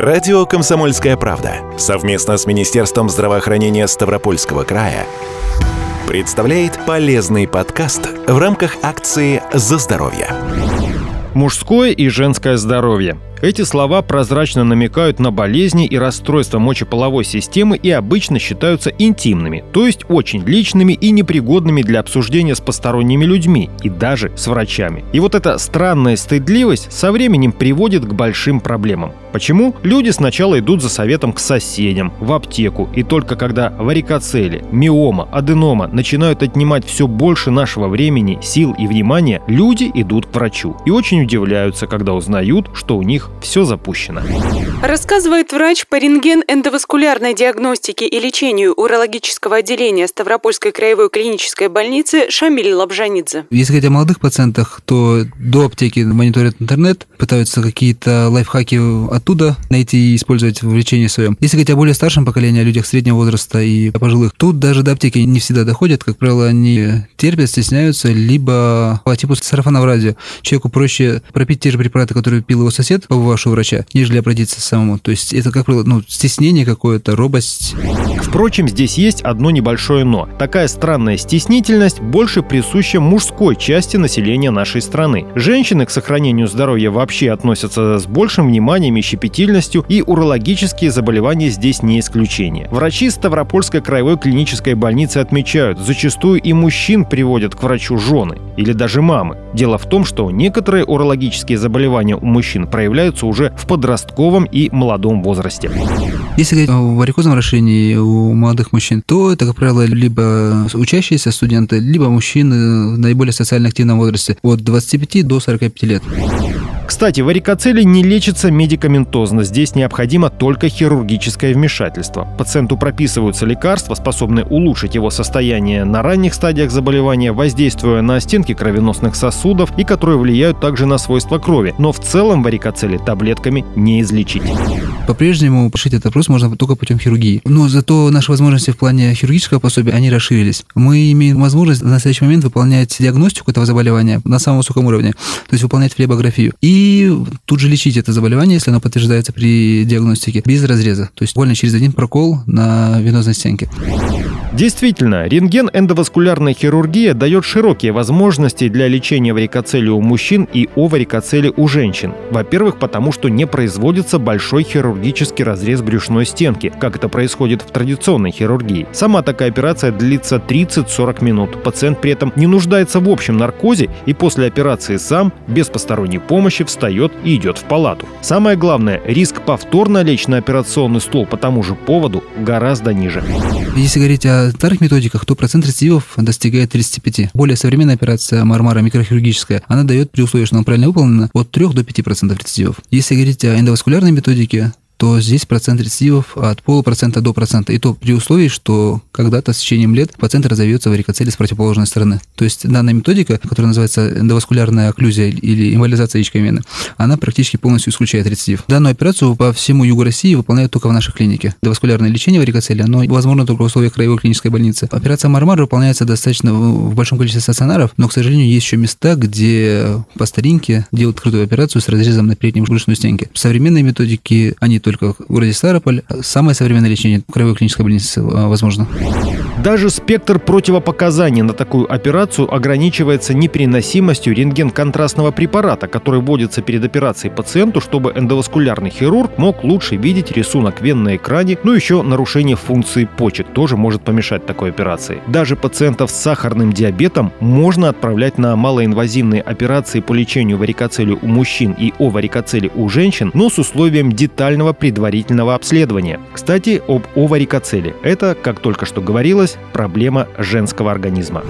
Радио «Комсомольская правда» совместно с Министерством здравоохранения Ставропольского края представляет полезный подкаст в рамках акции «За здоровье». Мужское и женское здоровье. Эти слова прозрачно намекают на болезни и расстройства мочеполовой системы и обычно считаются интимными, то есть очень личными и непригодными для обсуждения с посторонними людьми и даже с врачами. И вот эта странная стыдливость со временем приводит к большим проблемам. Почему? Люди сначала идут за советом к соседям, в аптеку, и только когда варикоцели, миома, аденома начинают отнимать все больше нашего времени, сил и внимания, люди идут к врачу и очень удивляются, когда узнают, что у них все запущено. Рассказывает врач по рентген-эндоваскулярной диагностике и лечению урологического отделения Ставропольской краевой клинической больницы Шамиль Лабжанидзе. Если говорить о молодых пациентах, то до аптеки мониторят интернет, пытаются какие-то лайфхаки оттуда найти и использовать в лечении своем. Если говорить о более старшем поколении, о людях среднего возраста и пожилых, тут даже до аптеки не всегда доходят. Как правило, они терпят, стесняются, либо по типу сарафана в радио. Человеку проще пропить те же препараты, которые пил его сосед, побывавший у врача, нежели обратиться самому. То есть это, как правило, ну, стеснение какое-то, робость. Впрочем, здесь есть одно небольшое «но». Такая странная стеснительность больше присуща мужской части населения нашей страны. Женщины к сохранению здоровья вообще относятся с большим вниманием и щепетильностью, и урологические заболевания здесь не исключение. Врачи Ставропольской краевой клинической больницы отмечают, зачастую и мужчин приводят к врачу жены или даже мамы. Дело в том, что некоторые урологические заболевания у мужчин проявляются уже в подростковом и молодом возрасте. Если говорить о варикозном расширении у молодых мужчин, то это, как правило, либо учащиеся студенты, либо мужчины в наиболее социально активном возрасте от 25 до 45 лет. Кстати, варикоцеле не лечится медикаментозно. Здесь необходимо только хирургическое вмешательство. Пациенту прописываются лекарства, способные улучшить его состояние на ранних стадиях заболевания, воздействуя на стенки кровеносных сосудов и которые влияют также на свойства крови. Но в целом варикоцеле таблетками не излечить. По-прежнему решить этот вопрос можно только путем хирургии. Но зато наши возможности в плане хирургического пособия, они расширились. Мы имеем возможность в настоящий момент выполнять диагностику этого заболевания на самом высоком уровне, то есть выполнять флебографию. И тут же лечить это заболевание, если оно подтверждается при диагностике, без разреза. То есть буквально через один прокол на венозной стенке. Действительно, рентген-эндоваскулярная хирургия дает широкие возможности для лечения варикоцели у мужчин и о варикоцеле у женщин. Во-первых, потому что не производится большой хирургический разрез брюшной стенки, как это происходит в традиционной хирургии. Сама такая операция длится 30-40 минут. Пациент при этом не нуждается в общем наркозе и после операции сам, без посторонней помощи, встает и идет в палату. Самое главное, риск повторно лечь на операционный стол по тому же поводу гораздо ниже. Если говорить о старых методиках, то процент рецидивов достигает 35. Более современная операция Мармара микрохирургическая, она дает при условии, что она правильно выполнена, от 3 до 5% рецидивов. Если говорить о эндоваскулярной методике, то здесь процент рецидивов от полупроцента до процента. И то при условии, что когда-то с течением лет пациент разовьется варикоцеле с противоположной стороны. То есть данная методика, которая называется эндоваскулярная окклюзия или эмболизация яичковой вены, она практически полностью исключает рецидив. Данную операцию по всему югу России выполняют только в нашей клинике. Эндоваскулярное лечение варикоцеле, оно возможно только в условиях краевой клинической больницы. Операция Мармар выполняется достаточно в большом количестве стационаров, но, к сожалению, есть еще места, где по старинке делают открытую операцию с разрезом на передней брюшной стенке. Современные методики, они то только в городе Ставрополь. Самое современное лечение краевой клинической больнице а, возможно. Даже спектр противопоказаний на такую операцию ограничивается непереносимостью рентген-контрастного препарата, который вводится перед операцией пациенту, чтобы эндоваскулярный хирург мог лучше видеть рисунок вен на экране, ну еще нарушение функции почек тоже может помешать такой операции. Даже пациентов с сахарным диабетом можно отправлять на малоинвазивные операции по лечению варикоцели у мужчин и о варикоцеле у женщин, но с условием детального предварительного обследования. Кстати, об оварикоцеле. Это, как только что говорилось, проблема женского организма.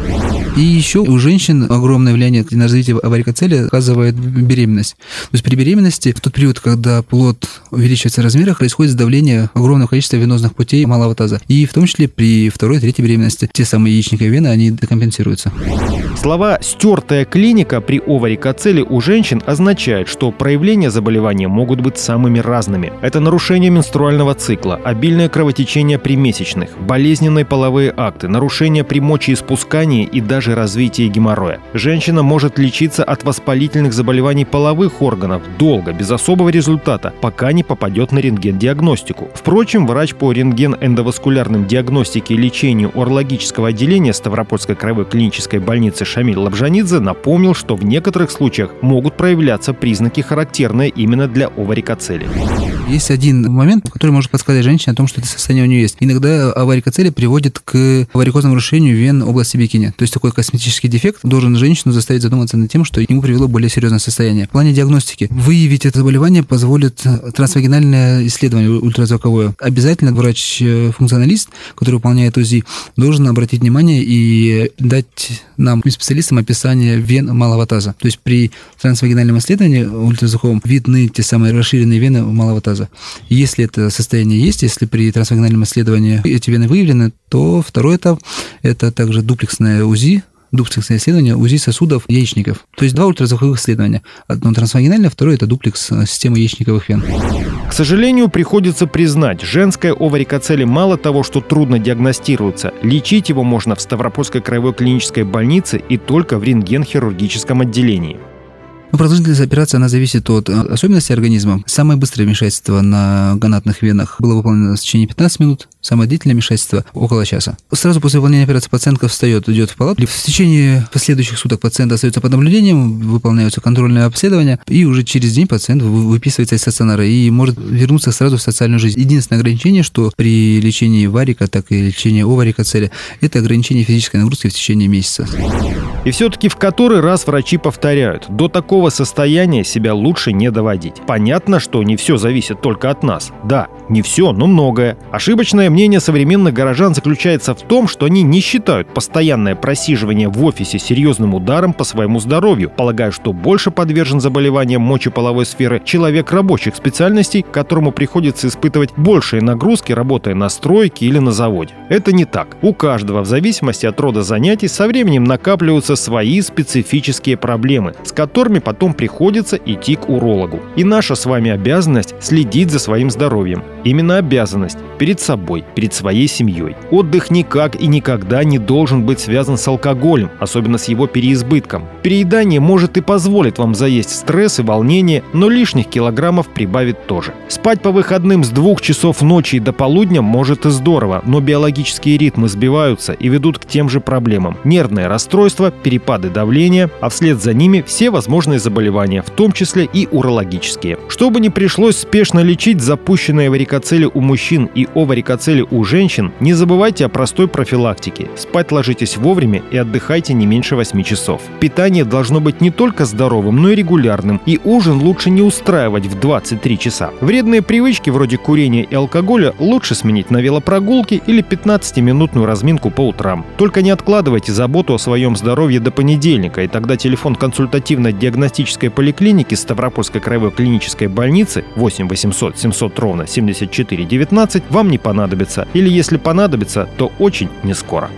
И еще у женщин огромное влияние на развитие варикоцели оказывает беременность. То есть при беременности, в тот период, когда плод увеличивается в размерах, происходит сдавление огромного количества венозных путей малого таза. И в том числе при второй третьей беременности те самые яичниковые вены, они декомпенсируются. Слова «стертая клиника» при оварикоцеле у женщин означает, что проявления заболевания могут быть самыми разными. Это Нарушение менструального цикла, обильное кровотечение при месячных, болезненные половые акты, нарушение при мочеиспускании и даже развитие геморроя. Женщина может лечиться от воспалительных заболеваний половых органов долго, без особого результата, пока не попадет на рентген-диагностику. Впрочем, врач по рентген-эндоваскулярным диагностике и лечению урологического отделения Ставропольской краевой клинической больницы Шамиль Лабжанидзе напомнил, что в некоторых случаях могут проявляться признаки, характерные именно для оварикоцели. Есть один момент, который может подсказать женщине о том, что это состояние у нее есть. Иногда аварикоцелия приводит к варикозному нарушению вен области бикини. То есть такой косметический дефект должен женщину заставить задуматься над тем, что ему привело более серьезное состояние. В плане диагностики выявить это заболевание позволит трансвагинальное исследование ультразвуковое. Обязательно врач-функционалист, который выполняет УЗИ, должен обратить внимание и дать нам, специалистам, описание вен малого таза. То есть при трансвагинальном исследовании ультразвуковом видны те самые расширенные вены малого таза. Если это состояние есть, если при трансвагинальном исследовании эти вены выявлены, то второй этап – это также дуплексное УЗИ, дуплексное исследование УЗИ сосудов яичников. То есть два ультразвуковых исследования. Одно трансвагинальное, второе – это дуплекс э, системы яичниковых вен. К сожалению, приходится признать, женская оварикоцеле мало того, что трудно диагностируется, лечить его можно в Ставропольской краевой клинической больнице и только в рентген-хирургическом отделении. Ну, продолжительность операции, она зависит от э, особенностей организма. Самое быстрое вмешательство на гонатных венах было выполнено в течение 15 минут, самое длительное вмешательство около часа. Сразу после выполнения операции пациентка встает, идет в палату. В течение последующих суток пациент остается под наблюдением, выполняются контрольные обследования, и уже через день пациент выписывается из стационара и может вернуться сразу в социальную жизнь. Единственное ограничение, что при лечении варика, так и лечении оварика цели, это ограничение физической нагрузки в течение месяца. И все-таки в который раз врачи повторяют, до такого состояния себя лучше не доводить. Понятно, что не все зависит только от нас. Да, не все, но многое. Ошибочное мнение современных горожан заключается в том, что они не считают постоянное просиживание в офисе серьезным ударом по своему здоровью, полагая, что больше подвержен заболеваниям мочеполовой сферы человек рабочих специальностей, которому приходится испытывать большие нагрузки, работая на стройке или на заводе. Это не так. У каждого, в зависимости от рода занятий, со временем накапливаются свои специфические проблемы, с которыми потом приходится идти к урологу. И наша с вами обязанность следить за своим здоровьем. Именно обязанность перед собой, перед своей семьей. Отдых никак и никогда не должен быть связан с алкоголем, особенно с его переизбытком. Переедание может и позволит вам заесть стресс и волнение, но лишних килограммов прибавит тоже. Спать по выходным с двух часов ночи до полудня может и здорово, но биологические ритмы сбиваются и ведут к тем же проблемам. Нервное расстройство, перепады давления, а вслед за ними все возможные заболевания, в том числе и урологические. Чтобы не пришлось спешно лечить запущенные варикоцели у мужчин и оварикоцели у женщин, не забывайте о простой профилактике. Спать ложитесь вовремя и отдыхайте не меньше 8 часов. Питание должно быть не только здоровым, но и регулярным, и ужин лучше не устраивать в 23 часа. Вредные привычки вроде курения и алкоголя лучше сменить на велопрогулки или 15-минутную разминку по утрам. Только не откладывайте заботу о своем здоровье до понедельника, и тогда телефон консультативно-диагностической поликлиники Ставропольской краевой клинической больницы 8 800 700 ровно 74 19 вам не понадобится. Или если понадобится, то очень не скоро.